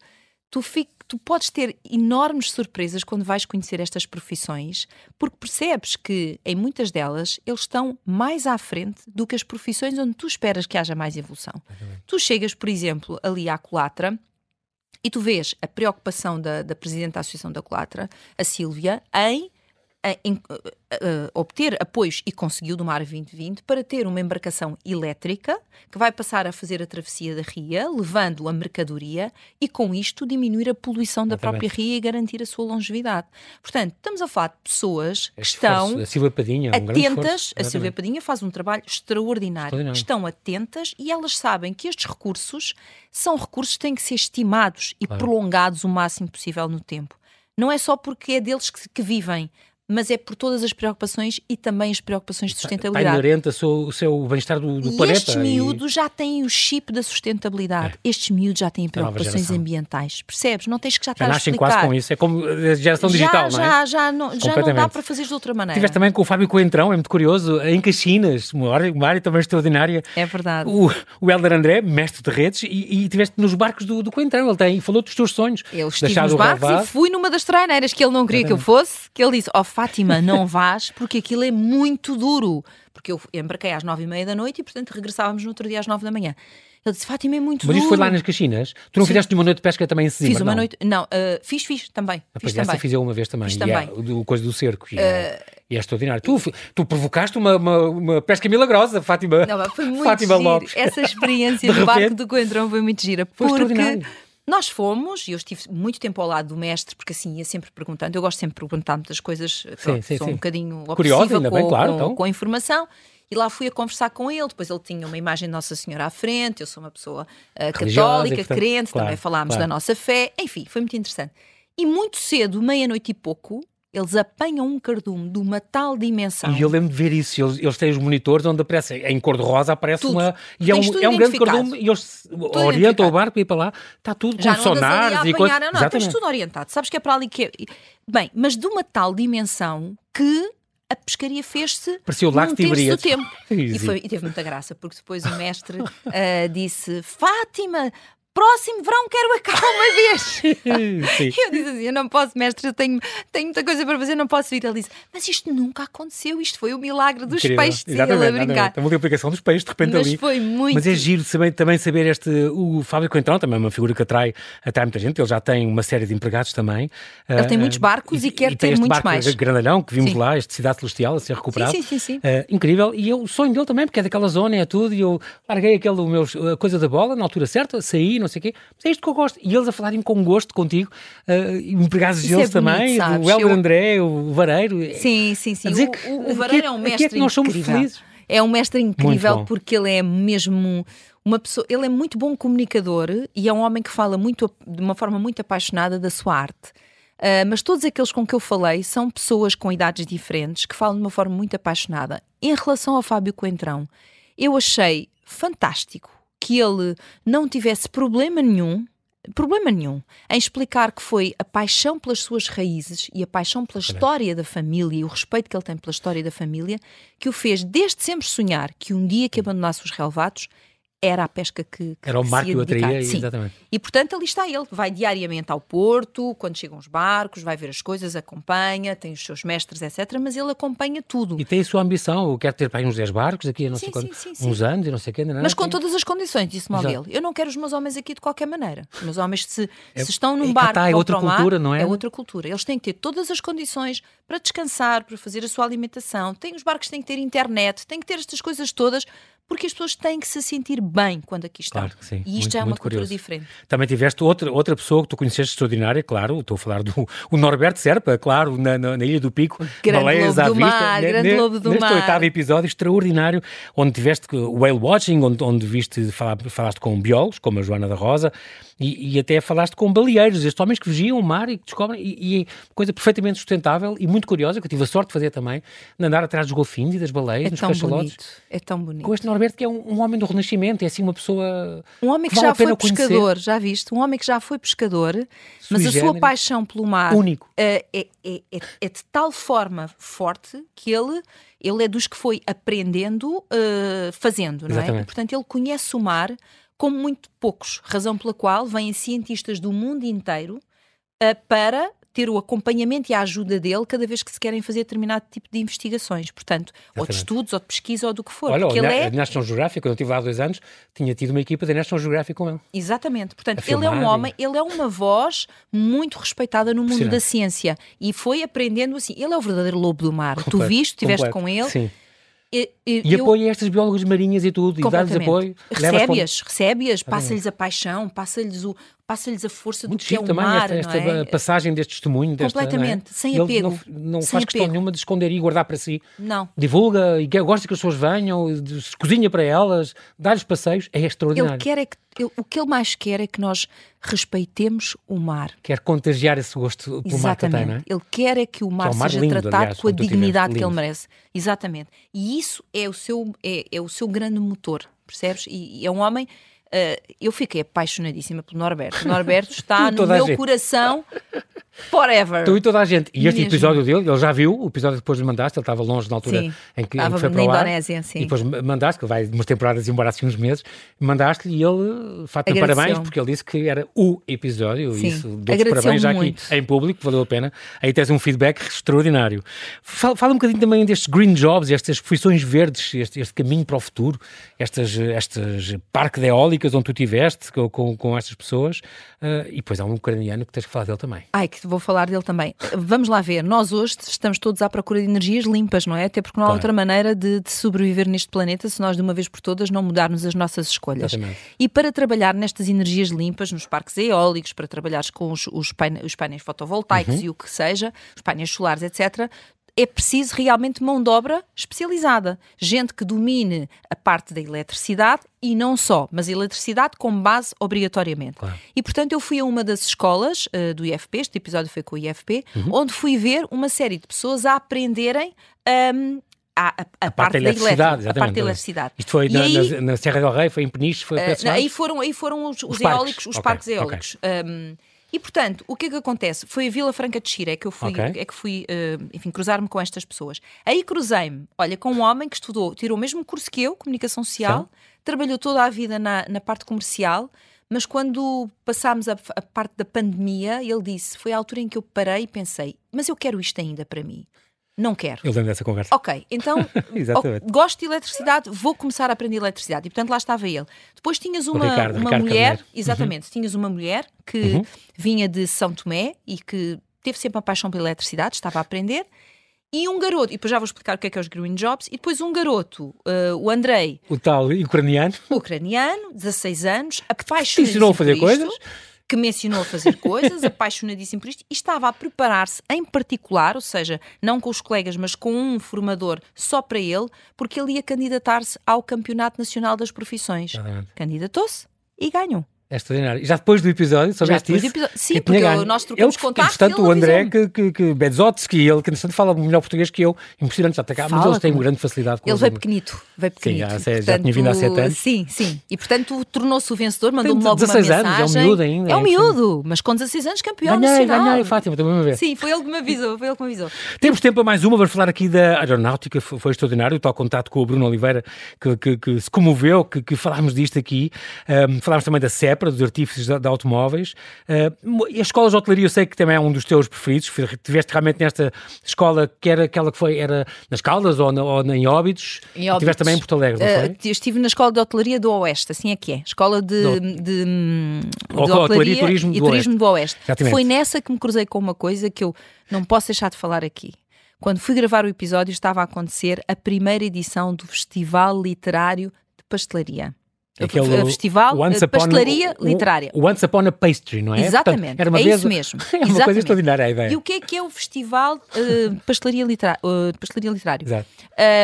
tu, fico, tu podes ter enormes surpresas quando vais conhecer estas profissões, porque percebes que em muitas delas eles estão mais à frente do que as profissões onde tu esperas que haja mais evolução. Tu chegas, por exemplo, ali à Colatra e tu vês a preocupação da, da Presidente da Associação da Colatra, a Sílvia, em em, uh, uh, obter apoios e conseguiu do Mar 2020 para ter uma embarcação elétrica que vai passar a fazer a travessia da ria, levando a mercadoria e com isto diminuir a poluição da Exatamente. própria ria e garantir a sua longevidade. Portanto, estamos a falar de pessoas que estão a Silvia Padinha, um atentas. a Silvia Padinha faz um trabalho extraordinário. extraordinário. Estão atentas e elas sabem que estes recursos são recursos que têm que ser estimados e claro. prolongados o máximo possível no tempo. Não é só porque é deles que, que vivem, mas é por todas as preocupações e também as preocupações de sustentabilidade. Está inerente o seu bem-estar do, do e planeta. Estes miúdos e... já têm o chip da sustentabilidade. É. Estes miúdos já têm preocupações ambientais. Percebes? Não tens que já estar já nascem a quase com isso. É como a geração digital, já, não é? Já, já não, já não dá para fazer de outra maneira. Tiveste também com o Fábio Coentrão, é muito curioso, em Caxinas, uma área, uma área também extraordinária. É verdade. O, o Helder André, mestre de redes, e, e tiveste nos barcos do, do Coentrão. Ele tem, falou dos teus sonhos. Eu estive nos barcos e fui numa das traineiras que ele não queria que eu fosse, que ele disse, ó oh, Fátima, não faz, porque aquilo é muito duro. Porque eu embarquei às nove e meia da noite e, portanto, regressávamos no outro dia às nove da manhã. Ele disse, Fátima, é muito Mas duro. isto foi lá nas Caxinas? Tu não Sim. fizeste nenhuma noite de pesca também em cima? Fiz uma não? noite, não, uh, fiz, fiz também. Ah, fiz também. fiz eu uma vez também. Fiz e também. É, o coisa do cerco. E, uh, é, e é extraordinário. Tu, tu provocaste uma, uma, uma, pesca milagrosa, Fátima. Não, foi muito Fátima. Essa experiência do barco do Coentrão foi muito gira. Foi porque nós fomos, e eu estive muito tempo ao lado do mestre, porque assim ia sempre perguntando. Eu gosto sempre de perguntar muitas coisas, sim, sim, sou sim. um bocadinho Curiosa, ainda com, bem, claro, com, então. com a informação. E lá fui a conversar com ele. Depois ele tinha uma imagem de Nossa Senhora à frente. Eu sou uma pessoa uh, católica, portanto, crente, claro, também falámos claro. da nossa fé. Enfim, foi muito interessante. E muito cedo, meia-noite e pouco, eles apanham um cardume de uma tal dimensão. E eu lembro de ver isso. Eles, eles têm os monitores onde aparece, em cor-de-rosa, aparece tudo. uma. E é um, é um grande cardume e eles tudo orientam o barco ir para lá. Está tudo Já com sonares e coisas. Não, não, tens tudo orientado. Sabes que é para ali que é. Bem, mas de uma tal dimensão que a pescaria fez-se Parecia o lago do tempo. e, foi, e teve muita graça, porque depois o mestre uh, disse: Fátima, próximo verão quero acabar uma vez. Eu disse assim: eu não posso, mestre, eu tenho, tenho muita coisa para fazer, não posso vir. Ele disse: mas isto nunca aconteceu, isto foi o milagre dos Incrível. peixes. Exatamente, ele a brincar. A multiplicação dos peixes, de repente mas ali. Foi muito... Mas é giro também, também saber este. O Fábio Coentrão também é uma figura que atrai, atrai muita gente, ele já tem uma série de empregados também. Ele uh, tem muitos barcos e, e quer e ter muitos barco mais. grandalhão que vimos sim. lá, este Cidade Celestial a ser recuperado. Sim, sim, sim. sim. Uh, incrível. E eu, o sonho dele também, porque é daquela zona, é tudo, e eu larguei aquele, o meu, a coisa da bola na altura certa, saí, não sei o quê. Mas é isto que eu gosto. E eles a falarem com gosto contigo, uh, empregados deles é também, sabes? o Helder eu... André, o Vareiro. Sim, sim, sim. O, que, o, o Vareiro é um mestre. é que nós somos incrível. felizes. É um mestre incrível porque ele é mesmo uma pessoa, ele é muito bom comunicador e é um homem que fala muito de uma forma muito apaixonada da sua arte. Uh, mas todos aqueles com que eu falei são pessoas com idades diferentes que falam de uma forma muito apaixonada. Em relação ao Fábio Coentrão, eu achei fantástico que ele não tivesse problema nenhum problema nenhum em explicar que foi a paixão pelas suas raízes e a paixão pela história da família e o respeito que ele tem pela história da família que o fez desde sempre sonhar que um dia que abandonasse os relevados era a pesca que, que Era o mar que o atraía, Sim. exatamente. E portanto ali está ele, vai diariamente ao porto, quando chegam os barcos, vai ver as coisas, acompanha, tem os seus mestres, etc. Mas ele acompanha tudo. E tem a sua ambição, eu quero ter para uns 10 barcos aqui a não Sim, sei sim, sim, uns anos e não sei o quê. não, não, Mas com tem- todas as condições, disse-me logo Exato. ele. Eu não quero os meus homens aqui de qualquer maneira. Os meus homens, se, É- se estão é num que barco tá, é outra o mar, cultura, não é? É outra cultura. Eles têm que ter todas as condições para descansar, para fazer a sua alimentação. Tem, os barcos têm que ter internet, têm que ter estas coisas todas, porque as pessoas têm que se sentir bem quando aqui estão. Claro que sim. E isto Muito, já é uma cultura curioso. diferente. Também tiveste outra, outra pessoa que tu conheceste extraordinária, claro, estou a falar do o Norberto Serpa, claro, na, na- na Ilha do Pico, Grande baleias lobo à do vista, mar, grande ne- lobo do neste mar. oitavo episódio extraordinário, onde tiveste whale watching, onde, onde viste, falar, falaste com biólogos, como a Joana da Rosa, e, e até falaste com baleeiros, estes homens que vigiam o mar e que descobrem, e, e coisa perfeitamente sustentável e muito curiosa, que eu tive a sorte de fazer também, de andar atrás dos golfinhos e das baleias, É nos tão cachalotes. bonito. É tão bonito. Com este Norberto que é um, um homem do Renascimento, é assim uma pessoa Um homem que vale já foi conhecer. pescador, já viste? Um homem que já foi pescador, mas a sua paixão pelo mar Único. eh, é, é- é- é de tal forma forte que ele, ele é dos que foi aprendendo eh, fazendo, não é? Exatamente. E, portanto, ele conhece o mar como muito poucos, razão pela qual vêm cientistas do mundo inteiro eh, para ter o acompanhamento e a ajuda dele cada vez que se querem fazer determinado tipo de investigações. Portanto, ou de Exatamente. estudos, ou de pesquisa, ou do que for. Olha, porque ele Na- é National Geographic, quando eu estive lá há dois anos, tinha tido uma equipa da National Geographic com ele. Exatamente. Portanto, ele é um homem, ele é uma voz muito respeitada no mundo da ciência e foi aprendendo assim. Ele é o verdadeiro lobo do mar. tu Completo, viste, estiveste com ele. Sim. E, e- E eu- apoia estas biólogas marinhas e tudo, e dá-lhes completamente. apoio. para- Recebe-as, recebe-as, passa-lhes a paixão, passa-lhes o, passa-lhes a força Muito do que é o também mar, esta, esta não é? passagem deste testemunho. Desta, Completamente, não é? sem Ele apego, Não, não sem faz questão apego. nenhuma de esconder e guardar para si. Não. Divulga e gosta que as pessoas venham, cozinha para elas, dá-lhes passeios. É Ele extraordinário. quer é que ele- o que ele mais quer é que nós respeitemos o mar. Quer contagiar esse gosto pelo mar que ele tem, não é? Ele quer é que o mar um mar seja lindo, tratado aliás, com a dignidade que ele merece. Exatamente. E isso é o seu, é, é o seu grande motor, percebes? E, e é um homem. Ah, eu fiquei apaixonadíssima pelo Norberto. O Norberto está no meu gente. coração forever. Tu e toda a gente. E este Mesmo. episódio dele, ele já viu, o episódio que depois mandaste, ele estava longe na altura Sim. em que, em que Estava foi para ar. Indonésia, sim. E depois mandaste, que ele vai umas temporadas embora assim uns meses, mandaste-lhe e ele faz-te Agradeceu-me. parabéns, porque ele disse que era o episódio, Sim. isso Agradeceu-me parabéns já aqui em público, valeu a pena. Aí tens um feedback extraordinário. Fala, fala um bocadinho também destes green jobs, estas profissões verdes, este, este caminho para o futuro, estas, estas parques de eólicas onde tu estiveste com, com, com estas pessoas, eh, e depois há um ucraniano que tens que falar dele também. Ai, que vou falar dele também. Vamos lá ver. Nós hoje estamos todos à procura de energias limpas, não é? Até porque não há Claro. outra maneira de, de sobreviver neste planeta se nós de uma vez por todas não mudarmos as nossas escolhas. Exatamente. E para trabalhar nestas energias limpas, nos parques eólicos, para trabalhares com os, os, paine- os painéis fotovoltaicos Uhum. e o que seja, os painéis solares, etc., é preciso realmente mão de obra especializada. Gente que domine a parte da eletricidade e não só, mas a eletricidade como base obrigatoriamente. Claro. E portanto eu fui a uma das escolas eh, do IFP, este episódio foi com o IFP, Uhum. onde fui ver uma série de pessoas a aprenderem hum, a, a- a parte, da eletricidade, a parte da eletricidade. Isto foi na, aí- na- na Serra del Rei, foi em Peniche, foi Uh, não, aí foram, aí foram os, os Os parques. eólicos, os Ok, parques eólicos. Um, e portanto, o que é que acontece? Foi a Vila Franca de Xira é que eu fui, Ok. é que fui uh, enfim, cruzar-me com estas pessoas. Aí cruzei-me, olha, com um homem que estudou, tirou o mesmo curso que eu, comunicação social, trabalhou toda a vida na, na parte comercial, mas quando passámos a, a parte da pandemia, ele disse: foi a altura em que eu parei e pensei, mas eu quero isto ainda para mim. Não quero. Eu lembro dessa conversa. Ok, então ok, gosto de eletricidade, vou começar a aprender eletricidade. E portanto lá estava ele. Depois tinhas uma, Ricardo, uma Ricardo mulher, Carneiro. Uhum. exatamente, tinhas uma mulher que vinha de São Tomé e que teve sempre uma paixão pela eletricidade, estava a aprender. E um garoto, e depois já vou explicar o que é que é os Green Jobs, e depois um garoto, eh, o Andrei, O tal ucraniano, ucraniano, 16 anos, te apaixonadíssimo ensinou a fazer coisas? Que me ensinou a fazer coisas, apaixonadíssimo por isto, e estava a preparar-se em particular, ou seja, não com os colegas, mas com um formador só para ele, porque ele ia candidatar-se ao Campeonato Nacional das Profissões. Candidatou-se e ganhou. É extraordinário. E já depois do episódio, soubeste isso? episódio- sim, que porque eu- ganho. nós trocamos ele, contactos Portanto, o André, que, que, que Bedzotsky, ele que entretanto fala melhor português que eu, impressionante, já cá, mas eles têm com- grande facilidade com Ele veio pequenito, veio pequenito. já sei, já tinha vindo há sete anos. Sim, sim. E portanto tornou-se o vencedor, mandou-me logo 16 uma anos, é um mensagem. miúdo ainda, É um é miúdo, mas com 16 anos campeão Ganhei, nacional. ganhei, Fátima, também a ver. Sim, foi ele que me avisou, foi ele que me avisou. Temos tempo para mais uma, vamos falar aqui da aeronáutica, foi, extraordinário, o tal contato com o Bruno Oliveira que, que- que se comoveu, que, falámos disto aqui, Ahm, falámos também da CEPRA, dos artífices de, de automóveis, Ahm, e as escolas de hotelaria eu sei que também é um dos teus preferidos, tiveste realmente nesta escola que era aquela que foi, era nas Caldas ou, na, ou em Óbidos, Em Óbidos. tiveste também em Porto Alegre, não Uh, foi? eu estive na Escola de Hotelaria do Oeste, assim é que é. Escola de, Do- de, de Hotelaria Hotelaria e Turismo e do Turismo do Oeste. Exatamente. Foi nessa que me cruzei com uma coisa que eu não posso deixar de falar aqui. Quando fui gravar o episódio, estava a acontecer a primeira edição do Festival Literário de Pastelaria. Aquele- o Festival o Once de Upon- Pastelaria o- Literária. O Once Upon a Pastry, não é? Exatamente, Portanto, era uma é vez- isso mesmo. é uma coisa Exatamente. extraordinária a ideia. E o que é que é o Festival uh, de Pastelaria, Litera- uh, de Pastelaria Literário? Exato.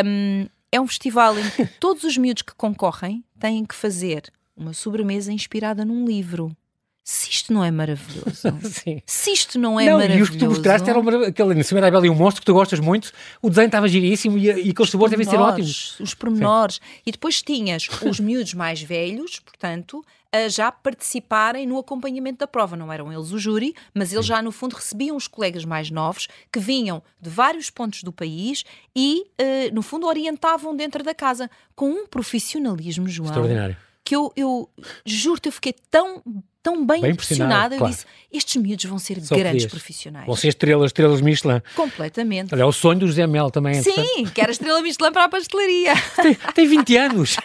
Um, é um festival em que todos os miúdos que concorrem têm que fazer uma sobremesa inspirada num livro. Se isto não é maravilhoso. Sim. Se isto não é não, maravilhoso. e os que tu mostraste eram aquele na Cima da Bela e o Monstro que tu gostas muito, o desenho estava giríssimo e, e aqueles sabores devem ser ótimos. Os pormenores. E depois tinhas os miúdos mais velhos, portanto, a já participarem no acompanhamento da prova. Não eram eles o júri, mas eles já, no fundo, recebiam os colegas mais novos que vinham de vários pontos do país e, eh, no fundo, orientavam dentro da casa com um profissionalismo, João. Extraordinário. Que eu, eu juro-te, eu fiquei tão, tão bem, Bem impressionada. impressionado, Eu claro. disse: estes miúdos vão ser Só grandes podias. profissionais. Vão ser estrelas, estrelas Michelin. Completamente. Olha, é o sonho do José Mel também. é. Sim, que era estrela Michelin para a pastelaria. Tem, tem 20 anos.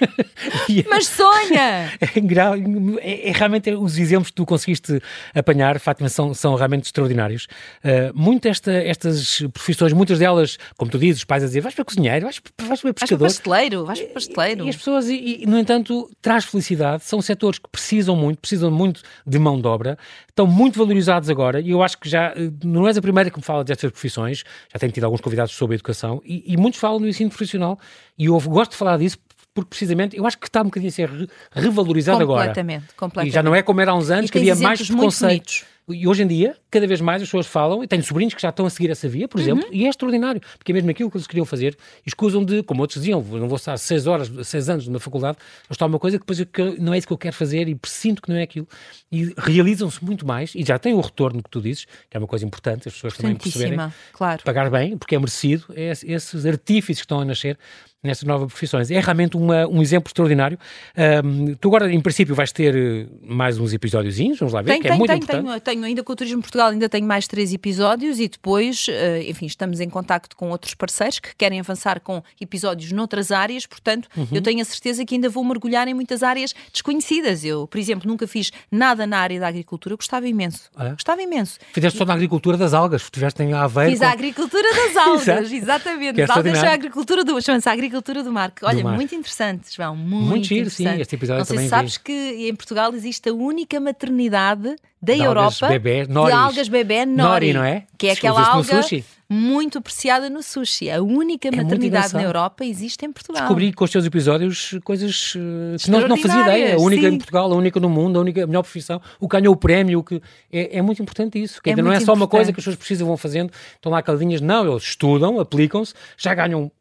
E Mas sonha! é, gra- é- é realmente os exemplos que tu conseguiste apanhar, Fátima, são, são realmente extraordinários. Uh, muito esta, estas profissões, muitas delas, como tu dizes, os pais a dizer, vais para cozinheiro, vais, vais para Vais para pescador. pasteleiro, vais para pasteleiro. E as pessoas, e, e, no entanto, traz felicidade. São setores que precisam muito, precisam muito de mão de obra, estão muito valorizados agora. E eu acho que já eh, não és a primeira que me fala destas profissões, já tenho tido alguns convidados sobre a educação, e, e muitos falam do ensino profissional. E eu gosto de falar disso porque, precisamente, eu acho que está um bocadinho a ser re- revalorizado agora. Completamente, completamente. E já não é como era há uns anos, que havia mais exemplos muito preconceito. bonitos. E hoje em dia, cada vez mais as pessoas falam, e tenho sobrinhos que já estão a seguir essa via, por Uhum. exemplo, e é extraordinário, porque é mesmo aquilo que eles queriam fazer, e escusam de, como outros diziam, não vou estar seis horas, seis anos na faculdade, a estudar uma coisa que depois que- não é isso que eu quero fazer e sinto que não é aquilo. E realizam-se muito mais, e já têm o retorno que tu dizes, que é uma coisa importante, as pessoas também perceberem claro. pagar bem, porque é merecido, é esse- esses artífices que estão a nascer nestas novas profissões. É realmente uma- um exemplo extraordinário. Ahm, tu agora, em princípio, vais ter eh, mais uns episódiozinhos, vamos lá ver, Tenho, que é tenho, muito tenho, importante. tenho, tenho, ainda com o Turismo Portugal, ainda tenho mais três episódios e depois, eh, enfim, estamos em contacto com outros parceiros que querem avançar com episódios noutras áreas, portanto, Uhum. eu tenho a certeza que ainda vou mergulhar em muitas áreas desconhecidas. Eu, por exemplo, nunca fiz nada na área da agricultura, eu gostava imenso. Ah, é? Gostava imenso. Fizeste só na agricultura das algas, estiveste em Aveiro. Fiz com- a agricultura das algas, exatamente. Que é As algas é a agricultura do, chama-se a agricultura do mar. Olha, mar. muito interessante, João, muito, Muito giro, sim, este episódio Não sei também se sabes que em Portugal existe a única maternidade da De Europa bebé, de algas bebé nori, Nori, não é? que é aquela alga muito apreciada no sushi. A única muito maternidade na. Europa existe em Portugal. Descobri com os teus episódios coisas eh, que não, não fazia ideia. A única Extraordinárias, em sim. Portugal, a única no mundo, a única a melhor profissão, o que ganhou o prémio, o que é, é muito importante isso. Que É ainda não é só uma coisa importante. que as pessoas precisam vão fazendo, estão lá caladinhas. Não, eles estudam, aplicam-se, já ganham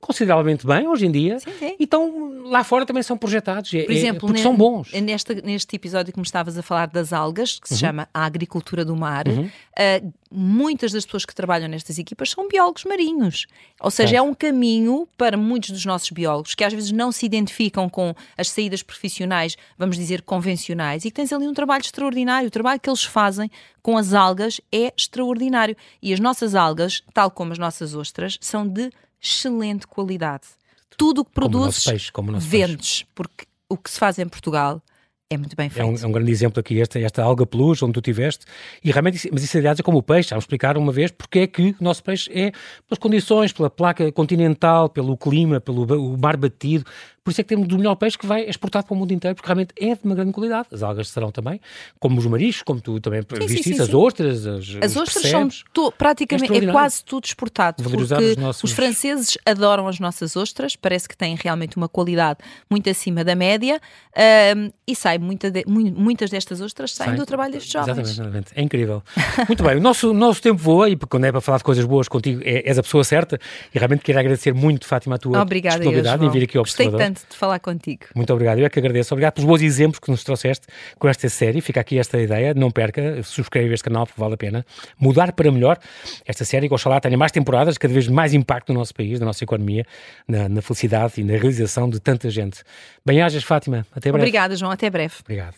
consideravelmente bem hoje em dia Sim, sim. e estão lá fora também são projetados. É- Por é- exemplo, porque ne- são bons. Neste, neste episódio que me estavas a falar das algas, Uhum. que se chama a agricultura do mar, ah, muitas das pessoas que trabalham nestas equipas são biólogos marinhos. Ou seja, Certo. é um caminho para muitos dos nossos biólogos que às vezes não se identificam com as saídas profissionais, vamos dizer, convencionais, e que tens ali um trabalho extraordinário. O trabalho que eles fazem com as algas é extraordinário. E as nossas algas, tal como as nossas ostras, são de excelente qualidade. Tudo o que Como o nosso produzes, peixe, como o nosso peixe. vendes, porque o que se faz em Portugal é muito bem É feito. um, é um grande exemplo aqui, esta, esta alga peluche onde tu tiveste, e realmente, mas isso aliás é como o peixe, vamos explicar uma vez porque é que o nosso peixe é pelas condições, pela placa continental, pelo clima, pelo mar batido, Por isso é que temos do melhor peixe que vai exportado para o mundo inteiro, porque realmente é de uma grande qualidade. As algas serão também, como os mariscos, como tu também sim, viste sim, isso, sim, as ostras, as, as ostras são to, praticamente, é, é, quase tudo exportado. Valorizar porque os, nossos... os franceses adoram as nossas ostras, parece que têm realmente uma qualidade muito acima da média um, e sai muita de, muitas destas ostras saem Sai. do trabalho destes jovens. Exatamente, exatamente. É incrível. Muito bem, o nosso, nosso tempo voa e quando é para falar de coisas boas contigo, é, és a pessoa certa e realmente quero agradecer muito, Fátima, a tua Obrigada, disponibilidade em vir aqui ao Gostei Observador. tanto de falar contigo. Muito obrigado, eu é que agradeço. Obrigado pelos bons exemplos que nos trouxeste com esta série. Fica aqui esta ideia, não perca, subscreva este canal porque vale a pena. Mudar para melhor esta série, que oxalá tenha mais temporadas, cada vez mais impacto no nosso país, na nossa economia, na, na felicidade e na realização de tanta gente. Bem-ajas, Fátima. Até breve. Obrigada, João. Até breve. Obrigado.